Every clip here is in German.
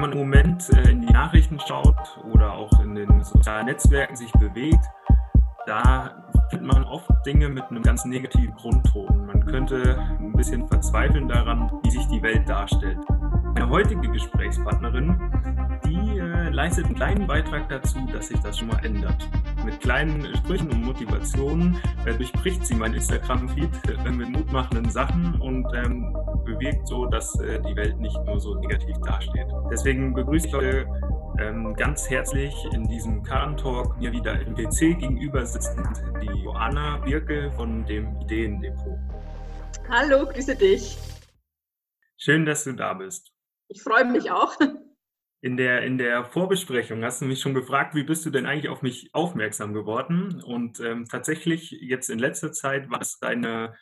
Wenn man im Moment äh, in die Nachrichten schaut oder auch in den sozialen Netzwerken sich bewegt, da findet man oft Dinge mit einem ganz negativen Grundton. Man könnte ein bisschen verzweifeln daran, wie sich die Welt darstellt. Meine heutige Gesprächspartnerin, die äh, leistet einen kleinen Beitrag dazu, dass sich das schon mal ändert. Mit kleinen Sprüchen und Motivationen äh, durchbricht sie mein Instagram-Feed äh, mit mutmachenden Sachen und ähm, bewirkt so, dass äh, die Welt nicht nur so negativ dasteht. Deswegen begrüße ich heute ähm, ganz herzlich in diesem Karren-Talk mir wieder im PC gegenüber sitzend die Joanna Birke von dem Ideendepot. Hallo, grüße dich. Schön, dass du da bist. Ich freue mich auch. In der, in der Vorbesprechung hast du mich schon gefragt, wie bist du denn eigentlich auf mich aufmerksam geworden? Und ähm, tatsächlich jetzt in letzter Zeit war es deine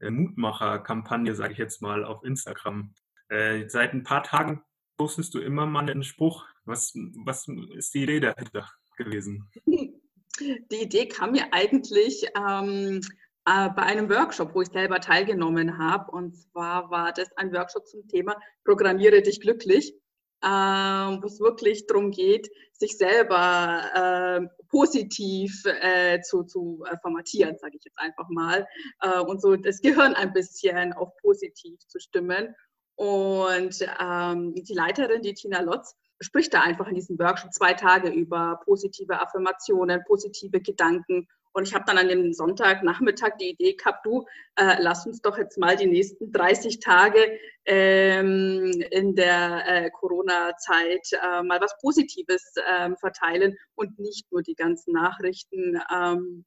Mutmacher-Kampagne, sage ich jetzt mal, auf Instagram. Äh, seit ein paar Tagen postest du immer mal einen Spruch. Was, was ist die Idee dahinter gewesen? Die Idee kam mir eigentlich ähm, äh, bei einem Workshop, wo ich selber teilgenommen habe. Und zwar war das ein Workshop zum Thema Programmiere dich glücklich, äh, wo es wirklich darum geht, sich selber äh, positiv äh, zu, zu äh, formatieren, sage ich jetzt einfach mal, äh, und so das Gehirn ein bisschen auf positiv zu stimmen. Und ähm, die Leiterin, die Tina Lotz, spricht da einfach in diesem Workshop zwei Tage über positive Affirmationen, positive Gedanken und ich habe dann an dem Sonntagnachmittag die Idee gehabt, du, äh, lass uns doch jetzt mal die nächsten 30 Tage ähm, in der äh, Corona-Zeit äh, mal was Positives ähm, verteilen und nicht nur die ganzen Nachrichten, ähm,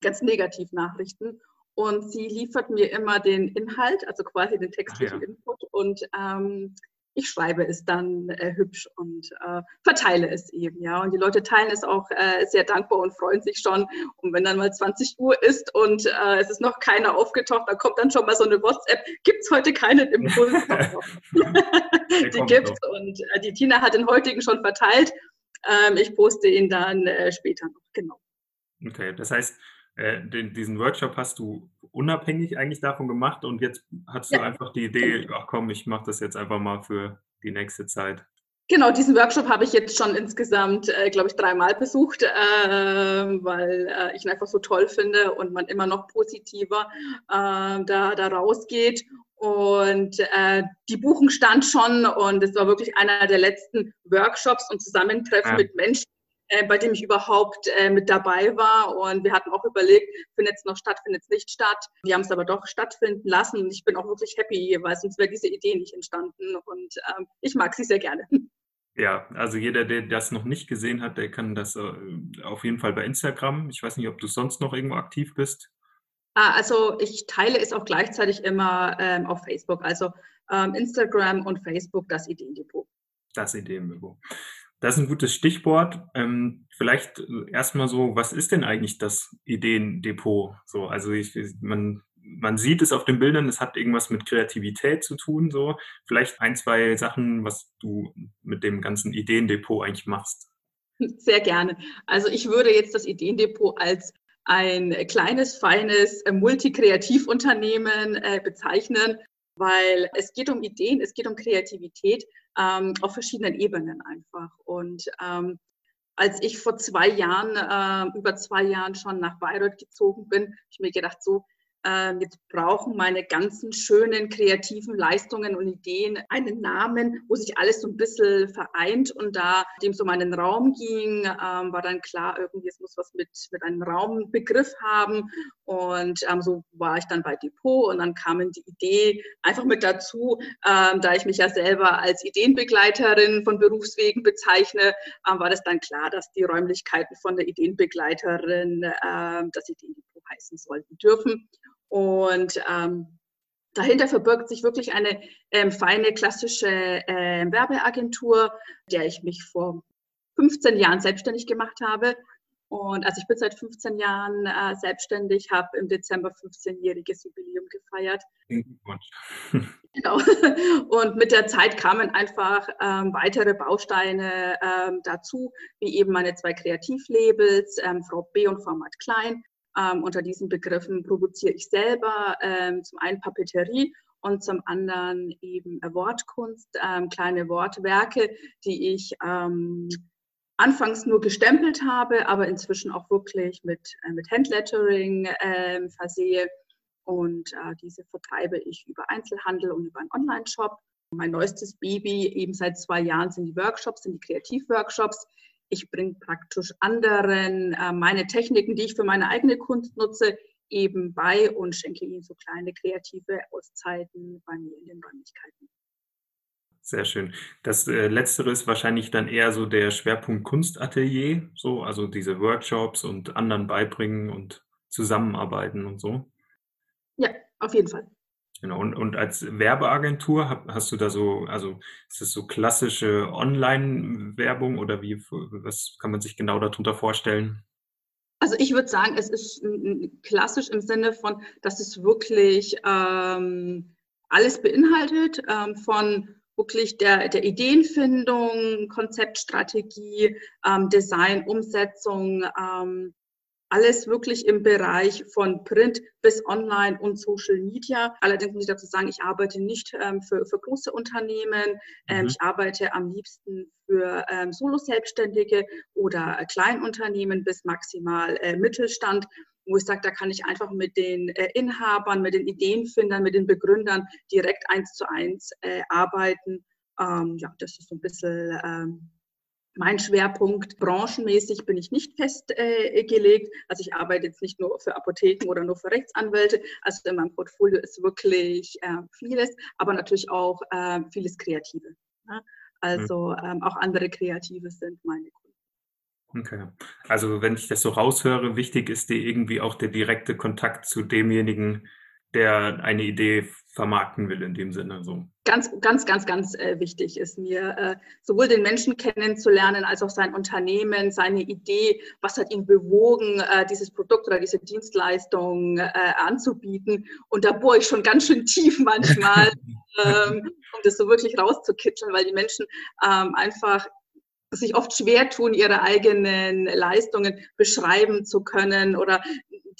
ganz Negativ-Nachrichten. Und sie liefert mir immer den Inhalt, also quasi den textlichen ja. Input. Und ähm, ich schreibe es dann äh, hübsch und äh, verteile es eben, ja. Und die Leute teilen es auch äh, sehr dankbar und freuen sich schon. Und wenn dann mal 20 Uhr ist und äh, es ist noch keiner aufgetaucht, dann kommt dann schon mal so eine WhatsApp, gibt es heute keinen Impuls? die gibt es. Und äh, die Tina hat den heutigen schon verteilt. Ähm, ich poste ihn dann äh, später noch, genau. Okay, das heißt, den, diesen Workshop hast du unabhängig eigentlich davon gemacht und jetzt hast du ja. einfach die Idee, ach komm, ich mache das jetzt einfach mal für die nächste Zeit. Genau, diesen Workshop habe ich jetzt schon insgesamt, äh, glaube ich, dreimal besucht, äh, weil äh, ich ihn einfach so toll finde und man immer noch positiver äh, da, da rausgeht. Und äh, die Buchung stand schon und es war wirklich einer der letzten Workshops und Zusammentreffen ja. mit Menschen, äh, bei dem ich überhaupt äh, mit dabei war. Und wir hatten auch überlegt, findet es noch statt, findet es nicht statt. Wir haben es aber doch stattfinden lassen. Und ich bin auch wirklich happy, weil sonst wäre diese Idee nicht entstanden. Und ähm, ich mag sie sehr gerne. Ja, also jeder, der das noch nicht gesehen hat, der kann das äh, auf jeden Fall bei Instagram. Ich weiß nicht, ob du sonst noch irgendwo aktiv bist. Ah, also ich teile es auch gleichzeitig immer ähm, auf Facebook. Also ähm, Instagram und Facebook, das Ideendepot. Das Ideendepot. Das ist ein gutes Stichwort. Ähm, vielleicht äh, erstmal so, was ist denn eigentlich das Ideendepot? So, also ich, man, man sieht es auf den Bildern, es hat irgendwas mit Kreativität zu tun. So, vielleicht ein, zwei Sachen, was du mit dem ganzen Ideendepot eigentlich machst. Sehr gerne. Also ich würde jetzt das Ideendepot als ein kleines, feines äh, Multikreativunternehmen äh, bezeichnen, weil es geht um Ideen, es geht um Kreativität ähm, auf verschiedenen Ebenen einfach. Und ähm, als ich vor zwei Jahren, äh, über zwei Jahren schon nach Bayreuth gezogen bin, habe ich mir gedacht, so, äh, jetzt brauchen meine ganzen schönen kreativen Leistungen und Ideen einen Namen, wo sich alles so ein bisschen vereint. Und da dem so meinen Raum ging, ähm, war dann klar, irgendwie, es muss was mit, mit einem Raumbegriff haben. Und ähm, so war ich dann bei Depot und dann kam die Idee einfach mit dazu, ähm, da ich mich ja selber als Ideenbegleiterin von Berufswegen bezeichne, ähm, war das dann klar, dass die Räumlichkeiten von der Ideenbegleiterin ähm, das Ideendepot heißen sollten dürfen. Und ähm, dahinter verbirgt sich wirklich eine ähm, feine klassische äh, Werbeagentur, der ich mich vor 15 Jahren selbstständig gemacht habe. Und also ich bin seit 15 Jahren äh, selbstständig, habe im Dezember 15-jähriges Jubiläum gefeiert. genau. Und mit der Zeit kamen einfach ähm, weitere Bausteine ähm, dazu, wie eben meine zwei Kreativlabels, ähm, Frau B und Format Klein, ähm, unter diesen Begriffen produziere ich selber ähm, zum einen Papeterie und zum anderen eben Wortkunst, ähm, kleine Wortwerke, die ich ähm, anfangs nur gestempelt habe, aber inzwischen auch wirklich mit, äh, mit Handlettering äh, versehe. Und äh, diese vertreibe ich über Einzelhandel und über einen Online-Shop. Mein neuestes Baby, eben seit zwei Jahren, sind die Workshops, sind die Kreativworkshops. Ich bringe praktisch anderen äh, meine Techniken, die ich für meine eigene Kunst nutze, eben bei und schenke ihnen so kleine kreative Auszeiten bei mir in den Räumlichkeiten. Sehr schön. Das äh, Letztere ist wahrscheinlich dann eher so der Schwerpunkt Kunstatelier, so, also diese Workshops und anderen beibringen und zusammenarbeiten und so. Ja, auf jeden Fall. Genau. Und, und als Werbeagentur hast du da so, also ist das so klassische Online-Werbung oder wie, was kann man sich genau darunter vorstellen? Also ich würde sagen, es ist klassisch im Sinne von, dass es wirklich ähm, alles beinhaltet, ähm, von wirklich der, der Ideenfindung, Konzeptstrategie, ähm, Design, Umsetzung, ähm, alles wirklich im Bereich von Print bis Online und Social Media. Allerdings muss ich dazu sagen, ich arbeite nicht ähm, für, für große Unternehmen. Ähm, mhm. Ich arbeite am liebsten für ähm, Solo-Selbstständige oder äh, Kleinunternehmen bis maximal äh, Mittelstand wo ich sage, da kann ich einfach mit den äh, Inhabern, mit den Ideenfindern, mit den Begründern direkt eins zu eins äh, arbeiten. Ähm, ja, das ist so ein bisschen ähm, mein Schwerpunkt branchenmäßig bin ich nicht festgelegt. Äh, also ich arbeite jetzt nicht nur für Apotheken oder nur für Rechtsanwälte. Also in meinem Portfolio ist wirklich äh, vieles, aber natürlich auch äh, vieles Kreative. Ne? Also mhm. ähm, auch andere Kreative sind meine Kunden. Okay. Also wenn ich das so raushöre, wichtig ist dir irgendwie auch der direkte Kontakt zu demjenigen, der eine Idee vermarkten will in dem Sinne. So. Ganz, ganz, ganz, ganz äh, wichtig ist mir, äh, sowohl den Menschen kennenzulernen, als auch sein Unternehmen, seine Idee, was hat ihn bewogen, äh, dieses Produkt oder diese Dienstleistung äh, anzubieten. Und da bohre ich schon ganz schön tief manchmal, ähm, um das so wirklich rauszukitzeln, weil die Menschen ähm, einfach sich oft schwer tun, ihre eigenen Leistungen beschreiben zu können oder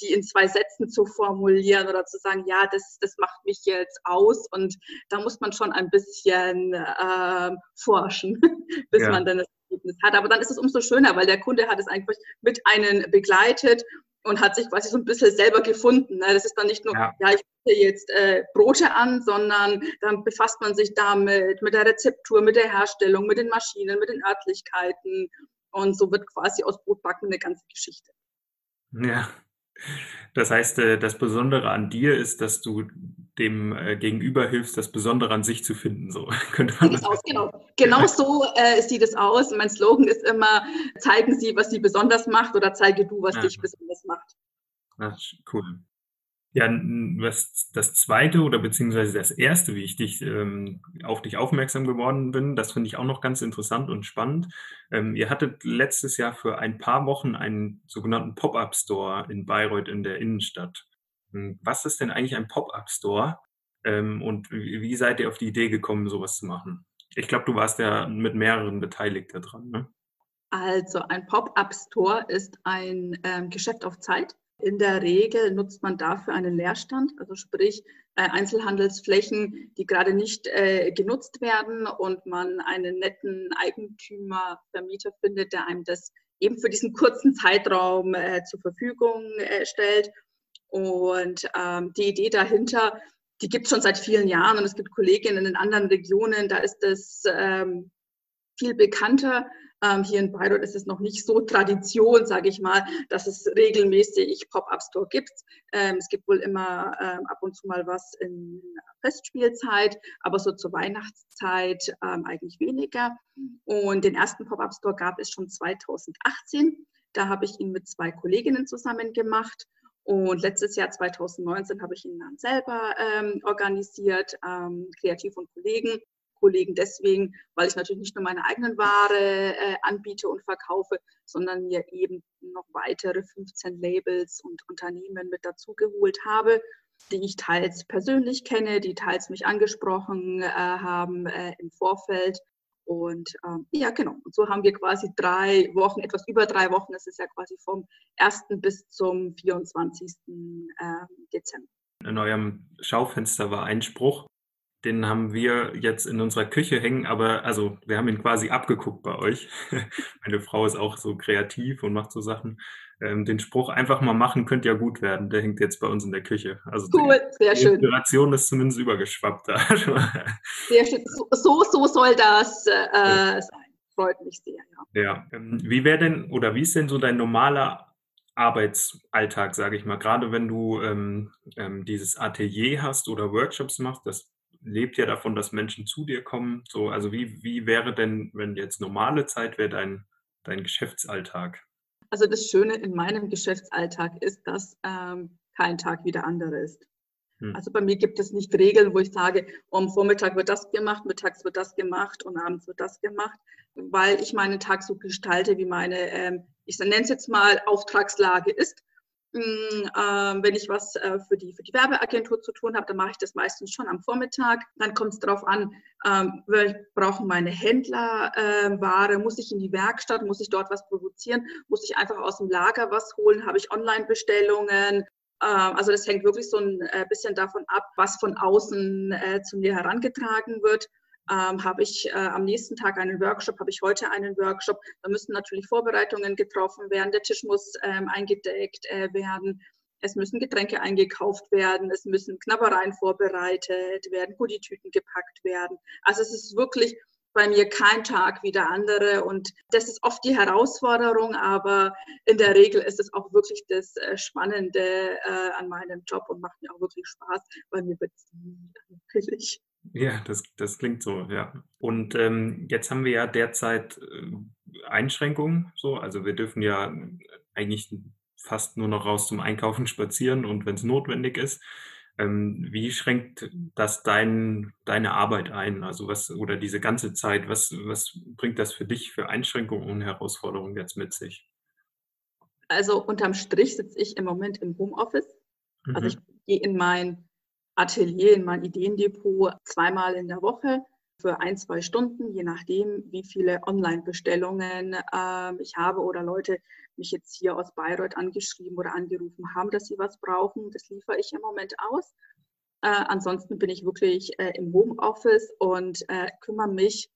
die in zwei Sätzen zu formulieren oder zu sagen, ja, das, das macht mich jetzt aus. Und da muss man schon ein bisschen äh, forschen, bis ja. man dann das Ergebnis hat. Aber dann ist es umso schöner, weil der Kunde hat es eigentlich mit einem begleitet und hat sich quasi so ein bisschen selber gefunden. Ne? Das ist dann nicht nur, ja, ja ich biete jetzt äh, Brote an, sondern dann befasst man sich damit, mit der Rezeptur, mit der Herstellung, mit den Maschinen, mit den Örtlichkeiten. Und so wird quasi aus Brotbacken eine ganze Geschichte. Ja, das heißt, äh, das Besondere an dir ist, dass du dem äh, Gegenüber hilfst, das Besondere an sich zu finden. So könnte man das aus, genau. genau so äh, sieht es aus. Mein Slogan ist immer: Zeigen Sie, was Sie besonders macht, oder zeige du, was ja. dich besonders macht. Ach, cool. Ja, was das zweite oder beziehungsweise das erste, wie ich dich ähm, auf dich aufmerksam geworden bin, das finde ich auch noch ganz interessant und spannend. Ähm, ihr hattet letztes Jahr für ein paar Wochen einen sogenannten Pop-up-Store in Bayreuth in der Innenstadt. Hm, was ist denn eigentlich ein Pop-up-Store ähm, und wie, seid ihr auf die Idee gekommen, sowas zu machen? Ich glaube, du warst ja mit mehreren beteiligt daran. Ne? Also ein Pop-up-Store ist ein ähm, Geschäft auf Zeit in der Regel nutzt man dafür einen Leerstand, also sprich äh, Einzelhandelsflächen, die gerade nicht äh, genutzt werden und man einen netten Eigentümer, Vermieter findet, der einem das eben für diesen kurzen Zeitraum äh, zur Verfügung stellt. Und ähm, die Idee dahinter, die gibt es schon seit vielen Jahren und es gibt Kolleginnen in anderen Regionen, da ist es ähm, viel bekannter. Ähm, hier in Bayreuth ist es noch nicht so Tradition, sage ich mal, dass es regelmäßig Pop-up-Store gibt. Ähm, es gibt wohl immer ähm, ab und zu mal was in Festspielzeit, aber so zur Weihnachtszeit ähm, eigentlich weniger. Und den ersten Pop-up-Store gab es schon 2018. Da habe ich ihn mit zwei Kolleginnen zusammen gemacht. Und letztes Jahr 2019 habe ich ihn dann selber ähm, organisiert, ähm, Kreativ und Kollegen. Kollegen deswegen, weil ich natürlich nicht nur meine eigenen Ware äh, anbiete und verkaufe, sondern mir eben noch weitere 15 Labels und Unternehmen mit dazugeholt habe, die ich teils persönlich kenne, die teils mich angesprochen äh, haben äh, im Vorfeld. Und ähm, ja, genau. Und so haben wir quasi drei Wochen, etwas über drei Wochen, das ist ja quasi vom 1. bis zum 24. Ähm, Dezember. In eurem Schaufenster war ein Spruch, den haben wir jetzt in unserer Küche hängen, aber also wir haben ihn quasi abgeguckt bei euch. Meine Frau ist auch so kreativ und macht so Sachen. Ähm, den Spruch einfach mal machen könnte ja gut werden. Der hängt jetzt bei uns in der Küche. Also cool, sehr schön. Die Inspiration ist zumindest übergeschwappt da. sehr schön. So, so soll das äh, ja. sein. Freut mich sehr, ja. Ja. Ähm, wie wäre denn oder wie ist denn so dein normaler Arbeitsalltag, sage ich mal, gerade wenn du ähm, ähm, dieses Atelier hast oder Workshops machst, das lebt ja davon, dass Menschen zu dir kommen. So, also wie, wie wäre denn, wenn jetzt normale Zeit wäre, dein, dein Geschäftsalltag? Also das Schöne in meinem Geschäftsalltag ist, dass ähm, kein Tag wie der andere ist. Hm. Also bei mir gibt es nicht Regeln, wo ich sage, am Vormittag wird das gemacht, mittags wird das gemacht und abends wird das gemacht, weil ich meinen Tag so gestalte, wie meine, ähm, ich nenne es jetzt mal, Auftragslage ist. Mm, ähm, wenn ich was äh, für, die, für die Werbeagentur zu tun habe, dann mache ich das meistens schon am Vormittag. Dann kommt es darauf an, ähm, brauchen meine Händler äh, Ware, muss ich in die Werkstatt, muss ich dort was produzieren, muss ich einfach aus dem Lager was holen, habe ich Online-Bestellungen. Ähm, also das hängt wirklich so ein äh, bisschen davon ab, was von außen zu mir herangetragen wird ähm, habe ich äh, am nächsten Tag einen Workshop, habe ich heute einen Workshop. Da müssen natürlich Vorbereitungen getroffen werden, der Tisch muss ähm, eingedeckt äh, werden. Es müssen Getränke eingekauft werden, es müssen Knabbereien vorbereitet werden, Goodietüten gepackt werden. Also es ist wirklich bei mir kein Tag wie der andere und das ist oft die Herausforderung, aber in der Regel ist es auch wirklich das äh, Spannende äh, an meinem Job und macht mir auch wirklich Spaß, weil mir wird es nie. Ja, das, das klingt so, ja. Und ähm, jetzt haben wir ja derzeit äh, Einschränkungen, so. Also wir dürfen ja eigentlich fast nur noch raus zum Einkaufen spazieren und wenn es notwendig ist. Ähm, wie schränkt das dein, deine Arbeit ein? Also was, oder diese ganze Zeit, was, was bringt das für dich für Einschränkungen und Herausforderungen jetzt mit sich? Also unterm Strich sitze ich im Moment im Homeoffice. Also mhm. ich gehe in mein Atelier, in mein Ideendepot zweimal in der Woche für ein, zwei Stunden, je nachdem, wie viele Online-Bestellungen äh, ich habe oder Leute mich jetzt hier aus Bayreuth angeschrieben oder angerufen haben, dass sie was brauchen. Das liefere ich im Moment aus. Äh, ansonsten bin ich wirklich äh, im Homeoffice und äh, kümmere mich,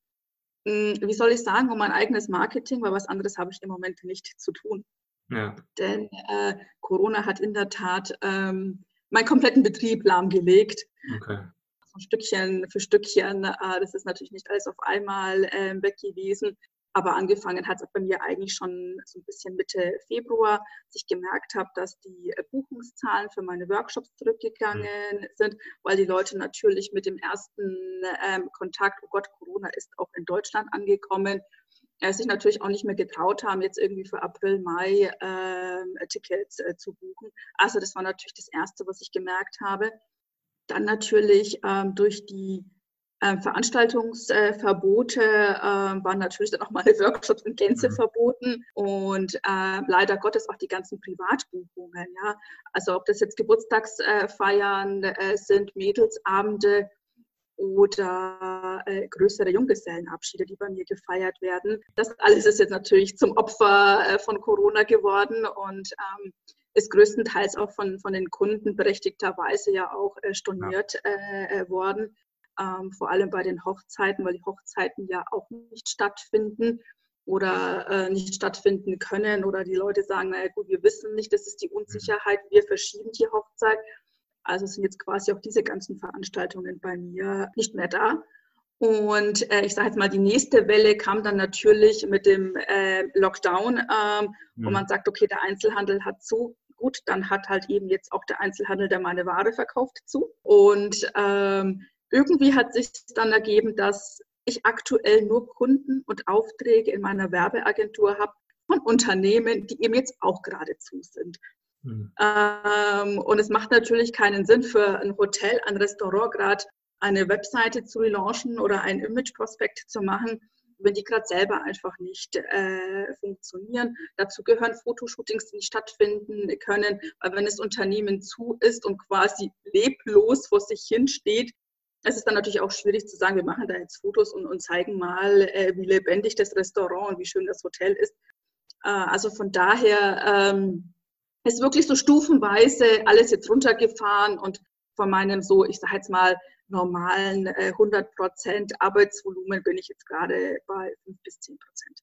mh, hm, wie soll ich sagen, um mein eigenes Marketing, weil was anderes habe ich im Moment nicht zu tun. Ja. Denn äh, Corona hat in der Tat ähm, meinen kompletten Betrieb lahmgelegt. Okay. So Stückchen für Stückchen. Äh, das ist natürlich nicht alles auf einmal ähm, weg gewesen. Aber angefangen hat es bei mir eigentlich schon so ein bisschen Mitte Februar, dass ich gemerkt habe, dass die äh, Buchungszahlen für meine Workshops zurückgegangen mhm. sind, weil die Leute natürlich mit dem ersten ähm, Kontakt, oh Gott, Corona ist auch in Deutschland angekommen, äh, sich natürlich auch nicht mehr getraut haben, jetzt irgendwie für April, Mai äh, Tickets äh, zu buchen. Also das war natürlich das Erste, was ich gemerkt habe. Dann natürlich ähm, durch die äh, Veranstaltungsverbote äh, waren natürlich dann auch meine Workshops in Gänze mhm. verboten und äh, leider Gottes auch die ganzen Privatbuchungen. Ja? Also ob das jetzt Geburtstagsfeiern äh, sind, Mädelsabende, oder äh, größere Junggesellenabschiede, die bei mir gefeiert werden. Das alles ist jetzt natürlich zum Opfer äh, von Corona geworden und ähm, ist größtenteils auch von, von den Kunden berechtigterweise ja auch äh, storniert äh, äh, worden. Ähm, vor allem bei den Hochzeiten, weil die Hochzeiten ja auch nicht stattfinden oder äh, nicht stattfinden können oder die Leute sagen, naja gut, wir wissen nicht, das ist die mhm. Unsicherheit, wir verschieben die Hochzeit. Also sind jetzt quasi auch diese ganzen Veranstaltungen bei mir nicht mehr da. Und äh, ich sage jetzt mal, die nächste Welle kam dann natürlich mit dem äh, Lockdown, ähm, mhm. wo man sagt, okay, der Einzelhandel hat zu. Gut, dann hat halt eben jetzt auch der Einzelhandel, der meine Ware verkauft, zu. Und ähm, irgendwie hat sich dann ergeben, dass ich aktuell nur Kunden und Aufträge in meiner Werbeagentur habe von Unternehmen, die eben jetzt auch gerade zu sind. Mhm. Ähm, und es macht natürlich keinen Sinn für ein Hotel, ein Restaurant gerade eine Webseite zu launchen oder ein Image-Prospekt zu machen, wenn die gerade selber einfach nicht äh, funktionieren. Dazu gehören Fotoshootings, die nicht stattfinden können, weil wenn das Unternehmen zu ist und quasi leblos vor sich hinsteht, es ist dann natürlich auch schwierig zu sagen, wir machen da jetzt Fotos und, und zeigen mal, äh, wie lebendig das Restaurant und wie schön das Hotel ist. Äh, also von daher ähm, ist wirklich so stufenweise alles jetzt runtergefahren und von meinem so, ich sage jetzt mal, normalen äh, 100 Prozent Arbeitsvolumen bin ich jetzt gerade bei 5 bis 10 Prozent.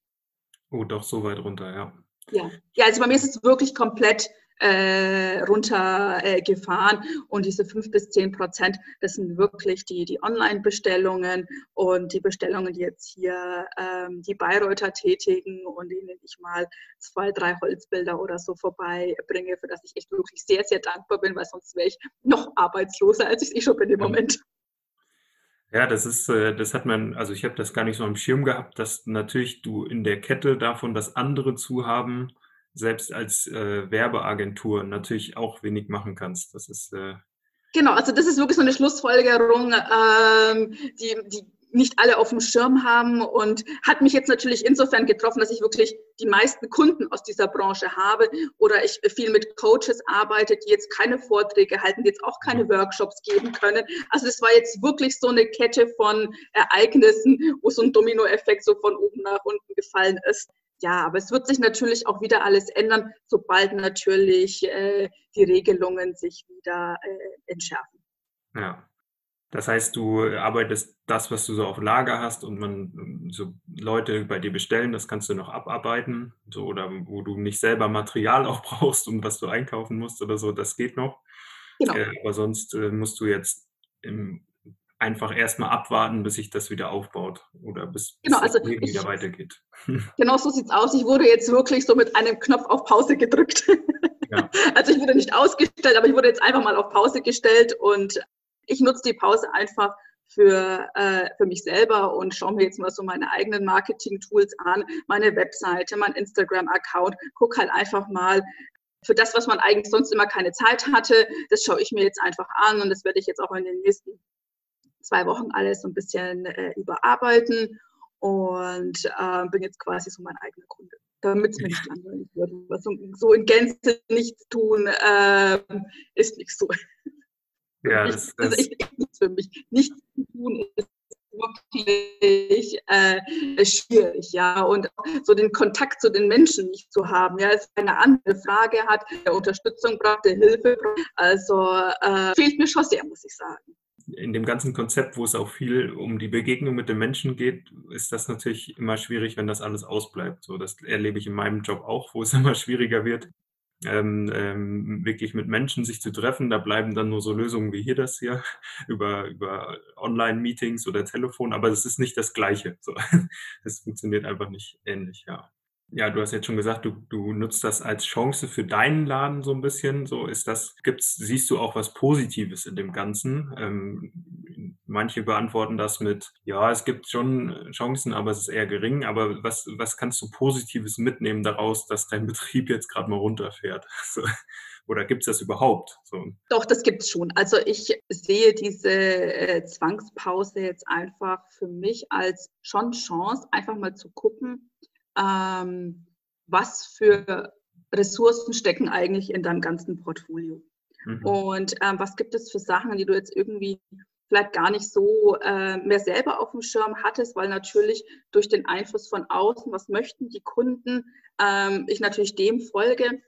Oh, doch so weit runter, ja. Ja. ja, also bei mir ist es wirklich komplett äh, runtergefahren. Äh, und diese fünf bis zehn Prozent, das sind wirklich die, die Online-Bestellungen und die Bestellungen, die jetzt hier ähm, die Bayreuther tätigen und denen ich mal zwei, drei Holzbilder oder so vorbeibringe, für das ich echt wirklich sehr, sehr dankbar bin, weil sonst wäre ich noch arbeitsloser, als ich es eh schon bin im Moment. Ja, das ist, äh, das hat man, also ich habe das gar nicht so am Schirm gehabt, dass natürlich du in der Kette davon, dass andere zu haben, selbst als äh, Werbeagentur natürlich auch wenig machen kannst. Das ist äh genau, also das ist wirklich so eine Schlussfolgerung, ähm, die, die nicht alle auf dem Schirm haben und hat mich jetzt natürlich insofern getroffen, dass ich wirklich die meisten Kunden aus dieser Branche habe oder ich viel mit Coaches arbeite, die jetzt keine Vorträge halten, die jetzt auch keine Workshops geben können. Also es war jetzt wirklich so eine Kette von Ereignissen, wo so ein Dominoeffekt so von oben nach unten gefallen ist ja, aber es wird sich natürlich auch wieder alles ändern, sobald natürlich äh, die Regelungen sich wieder äh, entschärfen. Ja. Das heißt, du arbeitest das, was du so auf Lager hast und man so Leute bei dir bestellen, das kannst du noch abarbeiten, so oder wo du nicht selber Material auch brauchst und was du einkaufen musst oder so, das geht noch. Genau. Äh, aber sonst äh, musst du jetzt im einfach erstmal abwarten, bis sich das wieder aufbaut oder bis, genau, bis also das Leben wieder weitergeht. Genau so sieht es aus. Ich wurde jetzt wirklich so mit einem Knopf auf Pause gedrückt. Ja. Also ich wurde nicht ausgestellt, aber ich wurde jetzt einfach mal auf Pause gestellt und ich nutze die Pause einfach für, äh, für mich selber und schaue mir jetzt mal so meine eigenen Marketing-Tools an, meine Webseite, mein Instagram-Account, gucke halt einfach mal, für das, was man eigentlich sonst immer keine Zeit hatte, das schaue ich mir jetzt einfach an und das werde ich jetzt auch in den nächsten zwei Wochen alles so ein bisschen äh, überarbeiten und äh, bin jetzt quasi so mein eigener Kunde, damit es mir nicht langweilig wird. Was so in Gänze nichts tun äh, ist nicht so. Ja, das, das also ich, nichts für mich. Nichts zu tun ist wirklich äh, schwierig, ja. Und so den Kontakt zu den Menschen nicht zu haben, ja, es eine andere Frage hat, der Unterstützung braucht, der Hilfe braucht. Also äh, fehlt mir schon sehr, muss ich sagen in dem ganzen Konzept, wo es auch viel um die Begegnung mit den Menschen geht, ist das natürlich immer schwierig, wenn das alles ausbleibt. So, das erlebe ich in meinem Job auch, wo es immer schwieriger wird, ähm, ähm, wirklich mit Menschen sich zu treffen. Da bleiben dann nur so Lösungen wie hier das hier über, über Online-Meetings oder Telefon, aber es ist nicht das Gleiche. So. Es funktioniert einfach nicht ähnlich, ja. Ja, du hast jetzt schon gesagt, du, du nutzt das als Chance für deinen Laden so ein bisschen. So ist das, gibt's, siehst du auch was Positives in dem Ganzen? Ähm, manche beantworten das mit, ja, es gibt schon Chancen, aber es ist eher gering. Aber was, was kannst du Positives mitnehmen daraus, dass dein Betrieb jetzt gerade mal runterfährt? So. Oder gibt es das überhaupt? So. Doch, das gibt es schon. Also ich sehe diese äh, Zwangspause jetzt einfach für mich als schon Chance, einfach mal zu gucken, ähm, was für Ressourcen stecken eigentlich in deinem ganzen Portfolio. Mhm. Und ähm, was gibt es für Sachen, die du jetzt irgendwie vielleicht gar nicht so äh, mehr selber auf dem Schirm hattest, weil natürlich durch den Einfluss von außen, was möchten die Kunden, ähm, ich natürlich dem folge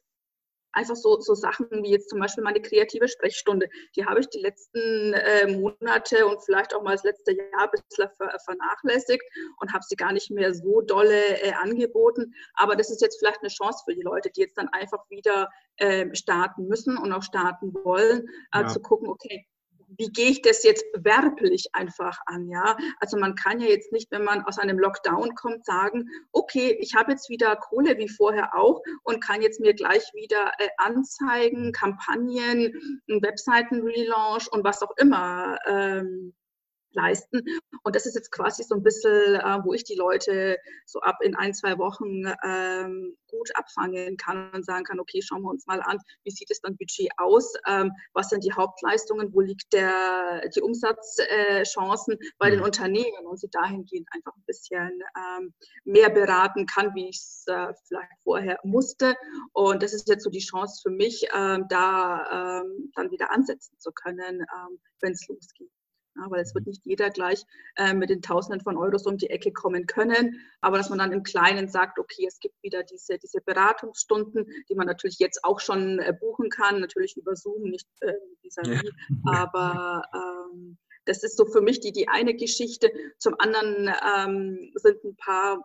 einfach so, so Sachen wie jetzt zum Beispiel meine kreative Sprechstunde. Die habe ich die letzten äh, Monate und vielleicht auch mal das letzte Jahr ein bisschen ver vernachlässigt und habe sie gar nicht mehr so dolle äh, angeboten. Aber das ist jetzt vielleicht eine Chance für die Leute, die jetzt dann einfach wieder äh, starten müssen und auch starten wollen, äh, ja. zu gucken, okay, wie gehe ich das jetzt werblich einfach an, ja? Also man kann ja jetzt nicht, wenn man aus einem Lockdown kommt, sagen, okay, ich habe jetzt wieder Kohle wie vorher auch und kann jetzt mir gleich wieder äh, Anzeigen, Kampagnen, Webseiten-Relaunch und was auch immer ähm, leisten. Und das ist jetzt quasi so ein bisschen, äh, wo ich die Leute so ab in ein, zwei Wochen ähm, gut abfangen kann und sagen kann, okay, schauen wir uns mal an, wie sieht es dann Budget aus, ähm, was sind die Hauptleistungen, wo liegt der, die Umsatzchancen äh, bei den mhm. Unternehmen und sie dahingehend einfach ein bisschen ähm, mehr beraten kann, wie ich es äh, vielleicht vorher musste. Und das ist jetzt so die Chance für mich, ähm, da ähm, dann wieder ansetzen zu können, ähm, wenn es losgeht. Ja, weil es wird nicht jeder gleich äh, mit den Tausenden von Euros um die Ecke kommen können. Aber dass man dann im Kleinen sagt, okay, es gibt wieder diese, diese Beratungsstunden, die man natürlich jetzt auch schon äh, buchen kann, natürlich über Zoom, nicht äh, vis ja. aber ähm, das ist so für mich die, die eine Geschichte. Zum anderen ähm, sind ein paar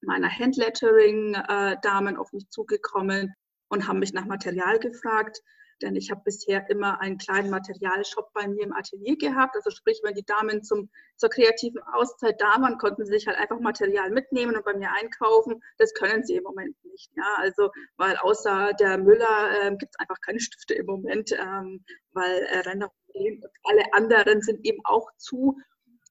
meiner Handlettering-Damen auf mich zugekommen und haben mich nach Material gefragt denn ich habe bisher immer einen kleinen Materialshop bei mir im Atelier gehabt. Also sprich, wenn die Damen zum, zur kreativen Auszeit da waren, konnten sie sich halt einfach Material mitnehmen und bei mir einkaufen. Das können sie im Moment nicht. Ja, also weil außer der Müller äh, gibt es einfach keine Stifte im Moment, ähm, weil äh, Renner und alle anderen sind eben auch zu.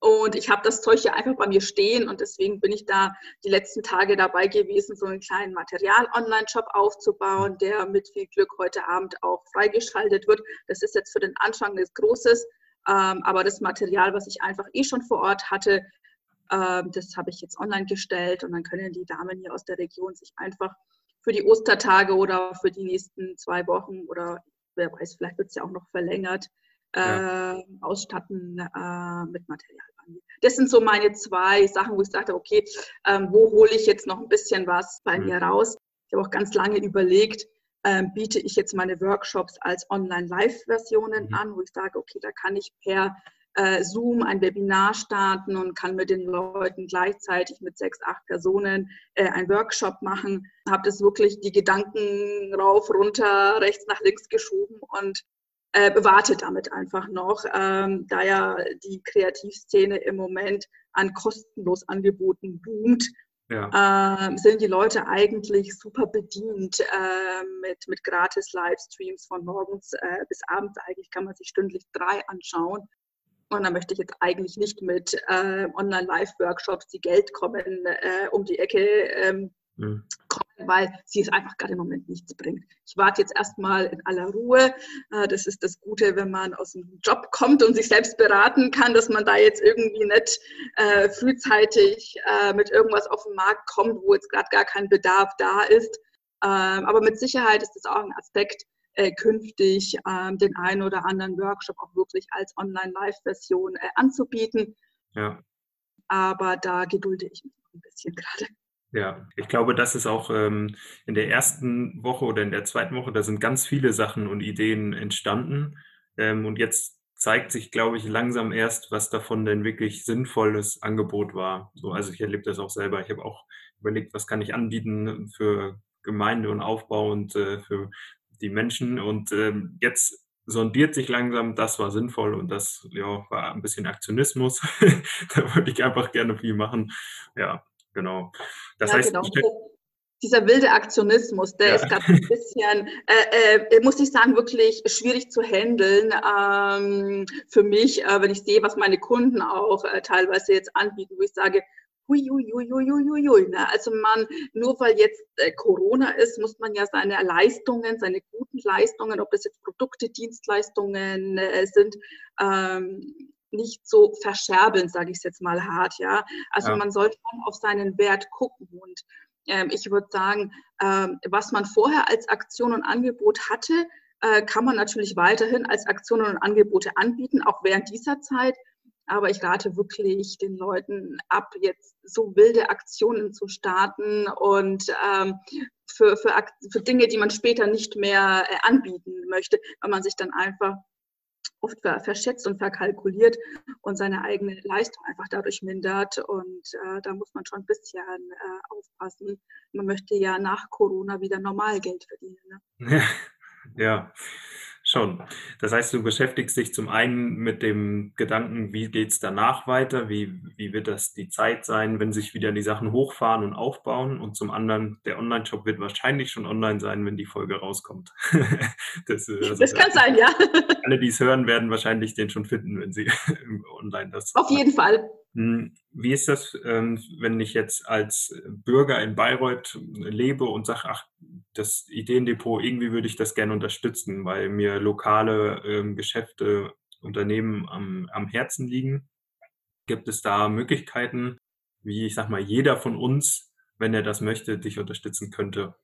Und ich habe das Zeug ja einfach bei mir stehen und deswegen bin ich da die letzten Tage dabei gewesen, so einen kleinen Material-Online-Shop aufzubauen, der mit viel Glück heute Abend auch freigeschaltet wird. Das ist jetzt für den Anfang nichts Großes, ähm, aber das Material, was ich einfach eh schon vor Ort hatte, ähm, das habe ich jetzt online gestellt und dann können die Damen hier aus der Region sich einfach für die Ostertage oder für die nächsten zwei Wochen oder wer weiß, vielleicht wird es ja auch noch verlängert, ja. äh, ausstatten äh, mit Material das sind so meine zwei Sachen, wo ich sagte, okay, ähm, wo hole ich jetzt noch ein bisschen was bei mhm. mir raus? Ich habe auch ganz lange überlegt, ähm, biete ich jetzt meine Workshops als Online-Live-Versionen mhm. an, wo ich sage, okay, da kann ich per äh, Zoom ein Webinar starten und kann mit den Leuten gleichzeitig mit sechs, acht Personen äh, einen Workshop machen. Habe das wirklich die Gedanken rauf, runter, rechts nach links geschoben und äh, wartet damit einfach noch, ähm, da ja die Kreativszene im Moment an kostenlos Angeboten boomt. Ja. Äh, sind die Leute eigentlich super bedient äh, mit, mit gratis Livestreams von morgens äh, bis abends. Eigentlich kann man sich stündlich drei anschauen. Und da möchte ich jetzt eigentlich nicht mit äh, Online-Live-Workshops, die Geld kommen, äh, um die Ecke ähm, mhm weil sie es einfach gerade im Moment nichts bringt. Ich warte jetzt erstmal in aller Ruhe. Äh, das ist das Gute, wenn man aus dem Job kommt und sich selbst beraten kann, dass man da jetzt irgendwie nicht äh, frühzeitig äh, mit irgendwas auf den Markt kommt, wo jetzt gerade gar kein Bedarf da ist. Ähm, aber mit Sicherheit ist das auch ein Aspekt, künftig ähm, den einen oder anderen Workshop auch wirklich als Online-Live-Version anzubieten. Ja. Aber da gedulde ich mich ein bisschen gerade. Ja, ich glaube, das ist auch ähm, in der ersten Woche oder in der zweiten Woche, da sind ganz viele Sachen und Ideen entstanden. Ähm, und jetzt zeigt sich, glaube ich, langsam erst, was davon denn wirklich sinnvolles Angebot war. So, also ich erlebe das auch selber. Ich habe auch überlegt, was kann ich anbieten für Gemeinde und Aufbau und äh, für die Menschen. Und ähm, jetzt sondiert sich langsam, das war sinnvoll und das ja, war ein bisschen Aktionismus. da wollte ich einfach gerne viel machen. Ja, Genau. Das ja, heißt, genau. dieser wilde Aktionismus, der ja. ist gerade ein bisschen, äh, äh, muss ich sagen, wirklich schwierig zu handeln ähm, für mich, äh, wenn ich sehe, was meine Kunden auch äh, teilweise jetzt anbieten, wo ich sage, Hui, hui, hui, hui, hui, hui, ne? Also man, nur weil jetzt äh, Corona ist, muss man ja seine Leistungen, seine guten Leistungen, ob das jetzt Produkte, Dienstleistungen äh, sind, ähm, nicht so verscherbeln, sage ich es jetzt mal hart, ja. Also ja. man sollte auf seinen Wert gucken und ähm, ich würde sagen, ähm, was man vorher als Aktion und Angebot hatte, äh, kann man natürlich weiterhin als Aktionen und Angebote anbieten, auch während dieser Zeit. Aber ich rate wirklich den Leuten ab, jetzt so wilde Aktionen zu starten und ähm, für, für, für Dinge, die man später nicht mehr äh, anbieten möchte, weil man sich dann einfach oft verschätzt und verkalkuliert und seine eigene Leistung einfach dadurch mindert. Und äh, da muss man schon ein bisschen äh, aufpassen. Man möchte ja nach Corona wieder normal Geld verdienen. Ne? ja. Schon. Das heißt, du beschäftigst dich zum einen mit dem Gedanken, wie geht es danach weiter, wie, wie wird das die Zeit sein, wenn sich wieder die Sachen hochfahren und aufbauen und zum anderen, der Online-Shop wird wahrscheinlich schon online sein, wenn die Folge rauskommt. das, äh, also, das kann sein, ja. Alle, die es hören, werden wahrscheinlich den schon finden, wenn sie online das. Auf jeden Fall. Hm, wie ist das, ähm, wenn ich jetzt als Bürger in Bayreuth lebe und sage, ach, das Ideendepot, irgendwie würde ich das gerne unterstützen, weil mir lokale ähm, Geschäfte, Unternehmen am, am Herzen liegen? Gibt es da Möglichkeiten, wie ich sag mal, jeder von uns, wenn er das möchte, dich unterstützen könnte?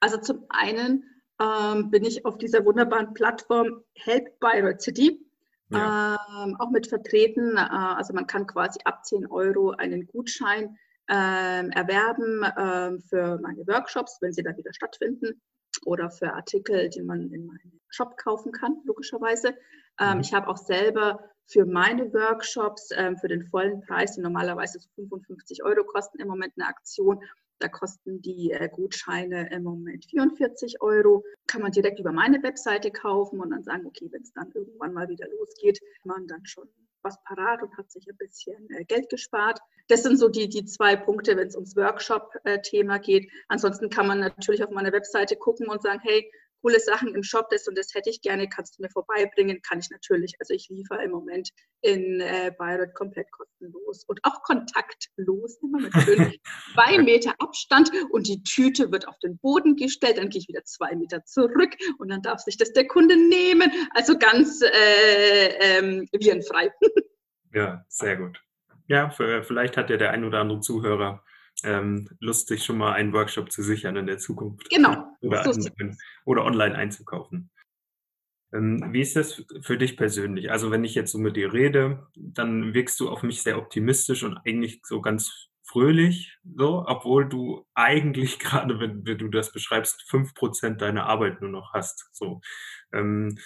Also zum einen ähm, bin ich auf dieser wunderbaren Plattform Help Bayreuth City ja. ähm, auch mit vertreten. Äh, also man kann quasi ab 10 Euro einen Gutschein ähm, erwerben ähm, für meine Workshops, wenn sie dann wieder stattfinden oder für Artikel, die man in meinem Shop kaufen kann, logischerweise. Ähm, mhm. Ich habe auch selber für meine Workshops ähm, für den vollen Preis, die normalerweise so 55 Euro kosten, im Moment eine Aktion. Da kosten die äh, Gutscheine im Moment 44 Euro. Kann man direkt über meine Webseite kaufen und dann sagen, okay, wenn es dann irgendwann mal wieder losgeht, man dann schon was parat und hat sich ein bisschen äh, Geld gespart. Das sind so die, die zwei Punkte, wenn es ums Workshop-Thema geht. Ansonsten kann man natürlich auf meine Webseite gucken und sagen, hey, coole Sachen im Shop, das und das hätte ich gerne, kannst du mir vorbeibringen? Kann ich natürlich. Also ich liefere im Moment in äh, Bayreuth komplett kostenlos und auch kontaktlos, immer mit schön zwei Meter Abstand und die Tüte wird auf den Boden gestellt, dann gehe ich wieder zwei Meter zurück und dann darf sich das der Kunde nehmen. Also ganz äh, ähm, virenfrei. ja, sehr gut. Ja, vielleicht hat ja der ein oder andere Zuhörer ähm, Lust, sich schon mal einen Workshop zu sichern in der Zukunft. Genau. Oder, an, oder online einzukaufen. Ähm, wie ist das für dich persönlich? Also wenn ich jetzt so mit dir rede, dann wirkst du auf mich sehr optimistisch und eigentlich so ganz fröhlich, so, obwohl du eigentlich gerade, wenn, wenn du das beschreibst, fünf Prozent deiner Arbeit nur noch hast. So. Ähm, äh,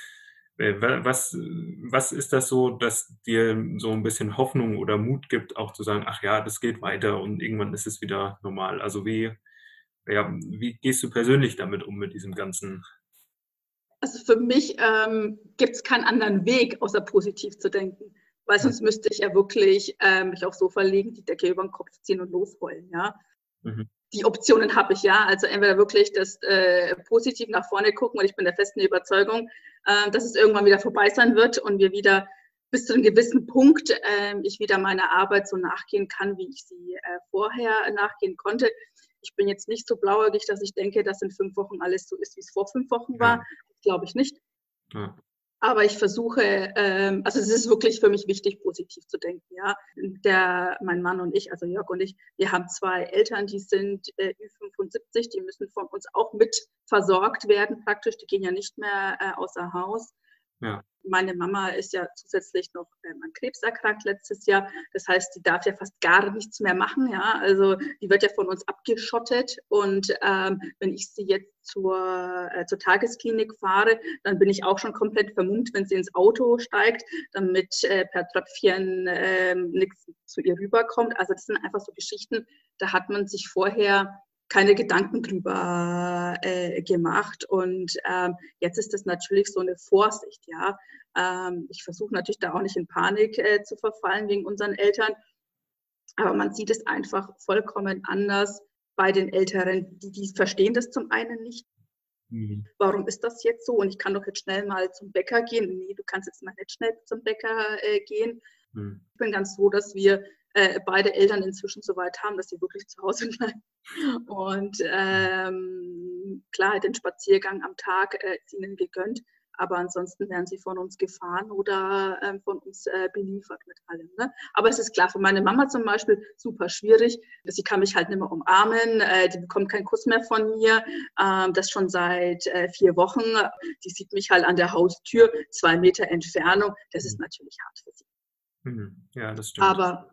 was, was ist das so, dass dir so ein bisschen Hoffnung oder Mut gibt, auch zu sagen, ach ja, das geht weiter und irgendwann ist es wieder normal? Also wie, ja, wie gehst du persönlich damit um, mit diesem ganzen? Also für mich ähm, gibt es keinen anderen Weg, außer positiv zu denken. Weil sonst müsste ich ja wirklich äh, mich aufs Sofa legen, die Decke über den Kopf ziehen und losheulen, ja. Mhm die Optionen habe ich ja. Also entweder wirklich das äh, positiv nach vorne gucken und ich bin der festen Überzeugung, äh, dass es irgendwann wieder vorbei sein wird und wir wieder bis zu einem gewissen Punkt äh, ich wieder meiner Arbeit so nachgehen kann, wie ich sie äh, vorher nachgehen konnte. Ich bin jetzt nicht so blauäugig, dass ich denke, dass in fünf Wochen alles so ist, wie es vor fünf Wochen war. Ja. Glaube ich nicht. Ja. Aber ich versuche, ähm, also es ist wirklich für mich wichtig, positiv zu denken. Ja, der, mein Mann und ich, also Jörg und ich, wir haben zwei Eltern, die sind äh, Ü75, die müssen von uns auch mit versorgt werden praktisch. Die gehen ja nicht mehr äh, außer Haus. Ja. Meine Mama ist ja zusätzlich noch ähm, an Krebs erkrankt letztes Jahr. Das heißt, die darf ja fast gar nichts mehr machen. Ja, also die wird ja von uns abgeschottet. Und ähm, wenn ich sie jetzt zur, äh, zur Tagesklinik fahre, dann bin ich auch schon komplett vermummt, wenn sie ins Auto steigt, damit äh, per Tröpfchen äh, nichts zu ihr rüberkommt. Also das sind einfach so Geschichten, da hat man sich vorher keine Gedanken drüber äh, gemacht. Und ähm, jetzt ist das natürlich so eine Vorsicht, ja. Ähm, ich versuche natürlich da auch nicht in Panik äh, zu verfallen wegen unseren Eltern. Aber man sieht es einfach vollkommen anders bei den Älteren. Die, die verstehen das zum einen nicht. Mhm. Warum ist das jetzt so? Und ich kann doch jetzt schnell mal zum Bäcker gehen. Nee, du kannst jetzt mal nicht schnell zum Bäcker äh, gehen. Mhm. Ich bin ganz froh, dass wir äh, beide Eltern inzwischen so weit haben, dass sie wirklich zu Hause bleiben. Und ähm, klar, den Spaziergang am Tag äh, ist ihnen gegönnt, aber ansonsten werden sie von uns gefahren oder äh, von uns äh, beliefert mit allem. Ne? Aber es ist klar, für meine Mama zum Beispiel super schwierig. Sie kann mich halt nicht mehr umarmen, äh, die bekommt keinen Kuss mehr von mir, ähm, das schon seit äh, vier Wochen. Die sieht mich halt an der Haustür, zwei Meter Entfernung. Das ist mhm. natürlich hart für sie. Mhm. Ja, das stimmt. Aber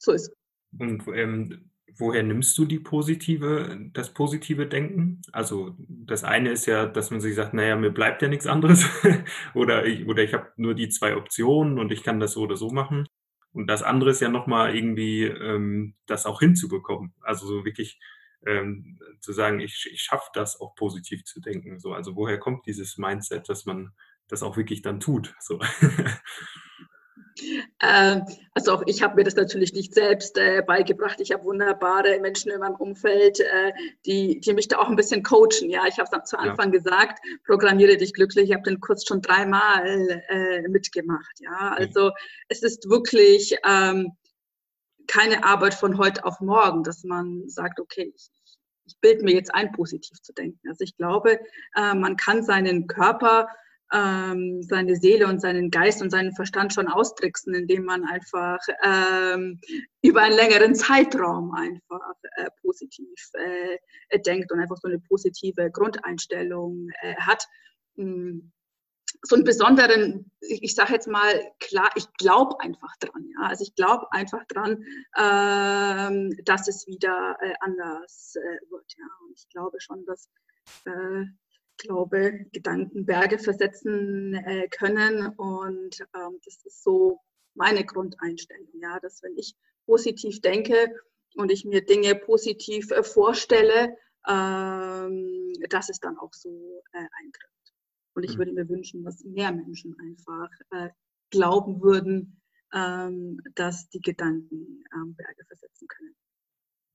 so ist Und ähm, woher nimmst du die positive, das positive Denken? Also das eine ist ja, dass man sich sagt, naja, mir bleibt ja nichts anderes. oder ich, oder ich habe nur die zwei Optionen und ich kann das so oder so machen. Und das andere ist ja nochmal irgendwie, ähm, das auch hinzubekommen. Also so wirklich ähm, zu sagen, ich, ich schaffe das auch positiv zu denken. So, also woher kommt dieses Mindset, dass man das auch wirklich dann tut? So. Ähm, also auch ich habe mir das natürlich nicht selbst äh, beigebracht. Ich habe wunderbare Menschen in meinem Umfeld, äh, die, die mich da auch ein bisschen coachen. Ja, ich habe es zu Anfang ja. gesagt, programmiere dich glücklich. Ich habe den Kurs schon dreimal äh, mitgemacht. Ja, also mhm. es ist wirklich ähm, keine Arbeit von heute auf morgen, dass man sagt, okay, ich, ich bilde mir jetzt ein, positiv zu denken. Also ich glaube, äh, man kann seinen Körper ähm, seine Seele und seinen Geist und seinen Verstand schon austricksen, indem man einfach ähm, über einen längeren Zeitraum einfach äh, positiv äh, denkt und einfach so eine positive Grundeinstellung äh, hat. Hm, so einen besonderen, ich sage jetzt mal klar, ich glaube einfach dran. Ja? Also ich glaube einfach dran, ähm, dass es wieder äh, anders äh, wird. Ja? Und ich glaube schon, dass äh, glaube, Gedanken Berge versetzen äh, können. Und ähm, das ist so meine Grundeinstellung, ja, dass wenn ich positiv denke und ich mir Dinge positiv äh, vorstelle, ähm, dass es dann auch so äh, eintrifft. Und ich mhm. würde mir wünschen, dass mehr Menschen einfach äh, glauben würden, ähm, dass die Gedanken Berge versetzen können.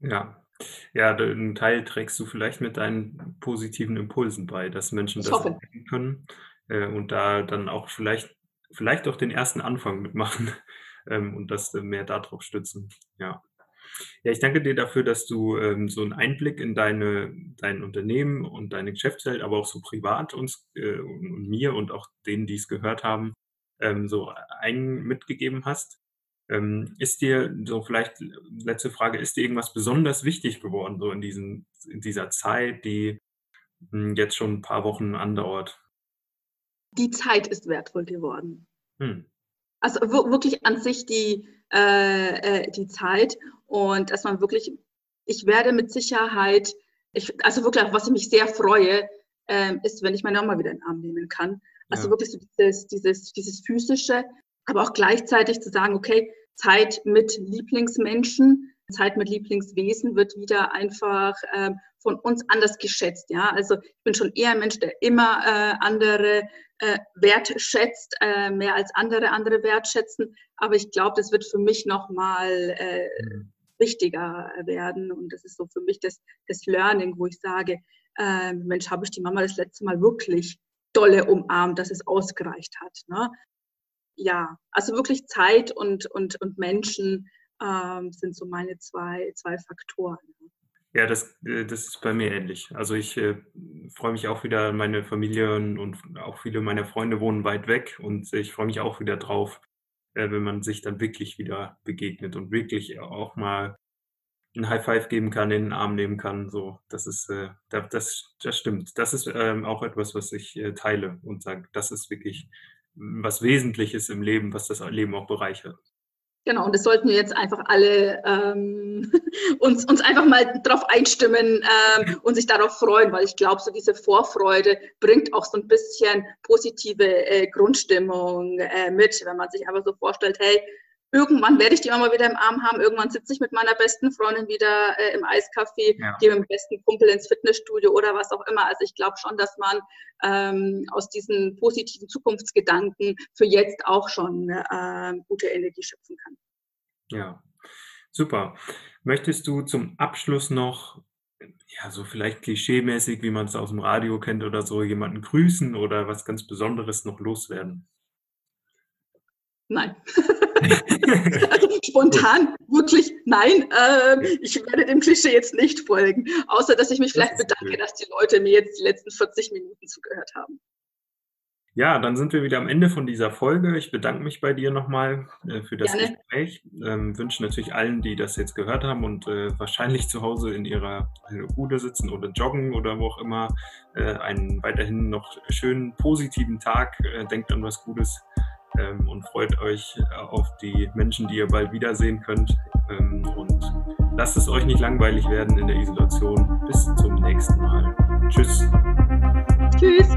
Ja, ja, einen Teil trägst du vielleicht mit deinen positiven Impulsen bei, dass Menschen Ich das hoffe. erkennen können, äh, und da dann auch vielleicht vielleicht auch den ersten Anfang mitmachen, ähm, und das, äh, mehr darauf stützen. Ja. Ja, ich danke dir dafür, dass du, ähm, so einen Einblick in deine dein Unternehmen und deine Geschäftswelt, aber auch so privat uns, äh, und und mir und auch denen, die es gehört haben, ähm, so ein mitgegeben hast. Ähm, ist dir so vielleicht letzte Frage, ist dir irgendwas besonders wichtig geworden, so in diesen in dieser Zeit, die, hm, jetzt schon ein paar Wochen andauert? Die Zeit ist wertvoll geworden. Hm. Also wir wirklich an sich die äh, äh, die Zeit und dass man wirklich ich werde mit Sicherheit ich also wirklich, auf was ich mich sehr freue, ähm, ist, wenn ich meine Mama wieder in den Arm nehmen kann. Also Ja. wirklich so dieses dieses dieses Physische, aber auch gleichzeitig zu sagen: „Okay, Zeit mit Lieblingsmenschen, Zeit mit Lieblingswesen wird wieder einfach, ähm, von uns anders geschätzt“, ja? Also, ich bin schon eher 'n Mensch, der immer, äh, andere, äh, wertschätzt, äh, mehr als andere andere wertschätzen. Aber ich glaube, das wird für mich noch mal, äh, Mhm. wichtiger werden. Und das ist so für mich das das Learning, wo ich sage: „Ähm, Mensch, habe ich die Mama das letzte Mal wirklich dolle umarmt, dass es ausgereicht hat“, ne? Ja, also wirklich Zeit und und und Menschen, ähm, sind so meine zwei zwei Faktoren. Ja, das äh, das ist bei mir ähnlich. Also, ich, äh, freue mich auch wieder meine Familie und auch viele meiner Freunde wohnen weit weg und ich freue mich auch wieder drauf, äh, wenn man sich dann wirklich wieder begegnet und wirklich auch mal 'n High Five geben kann, in den Arm nehmen kann, so. Das ist, äh da das das stimmt. Das ist, ähm, auch etwas, was ich, äh, teile und sage, das ist wirklich was Wesentliches im Leben, was das Leben auch bereichert. Genau, und das sollten wir jetzt einfach alle, ähm, uns uns einfach mal drauf einstimmen, ähm, und sich darauf freuen, weil ich glaube, so diese Vorfreude bringt auch so 'n bisschen positive, äh, Grundstimmung, äh, mit, wenn man sich einfach so vorstellt: „Hey, irgendwann werde ich die Mama wieder im Arm haben, irgendwann sitze ich mit meiner besten Freundin wieder, äh, im Eiscafé, Ja. gehe mit'm besten Kumpel ins Fitnessstudio“ oder was auch immer. Also, ich glaube schon, dass man, ähm, aus diesen positiven Zukunftsgedanken für jetzt auch schon, ähm, gute Energie schöpfen kann. Ja, super. Möchtest du zum Abschluss noch, ja, so vielleicht klischeemäßig, wie man's aus'm Radio kennt oder so, jemanden grüßen oder was ganz Besonderes noch loswerden? Nein. Also, spontan wirklich nein. Ja. ich werde dem Klischee jetzt nicht folgen, außer dass ich mich vielleicht bedanke, dass die Leute mir jetzt die letzten 40 Minuten zugehört haben. Ja, dann sind wir wieder am Ende von dieser Folge. Ich bedanke mich bei dir noch mal, äh, für das Gerne. Gespräch. Ähm, wünsche natürlich allen, die das jetzt gehört haben und, äh, wahrscheinlich zu Hause in ihrer, äh, Bude sitzen oder joggen oder wo auch immer, äh, einen weiterhin noch schönen positiven Tag. Äh, denkt an was Gutes, ähm, und freut euch auf die Menschen, die ihr bald wiedersehen könnt. Ähm, und lasst es euch nicht langweilig werden in der Isolation. Bis zum nächsten Mal. Tschüss. Tschüss.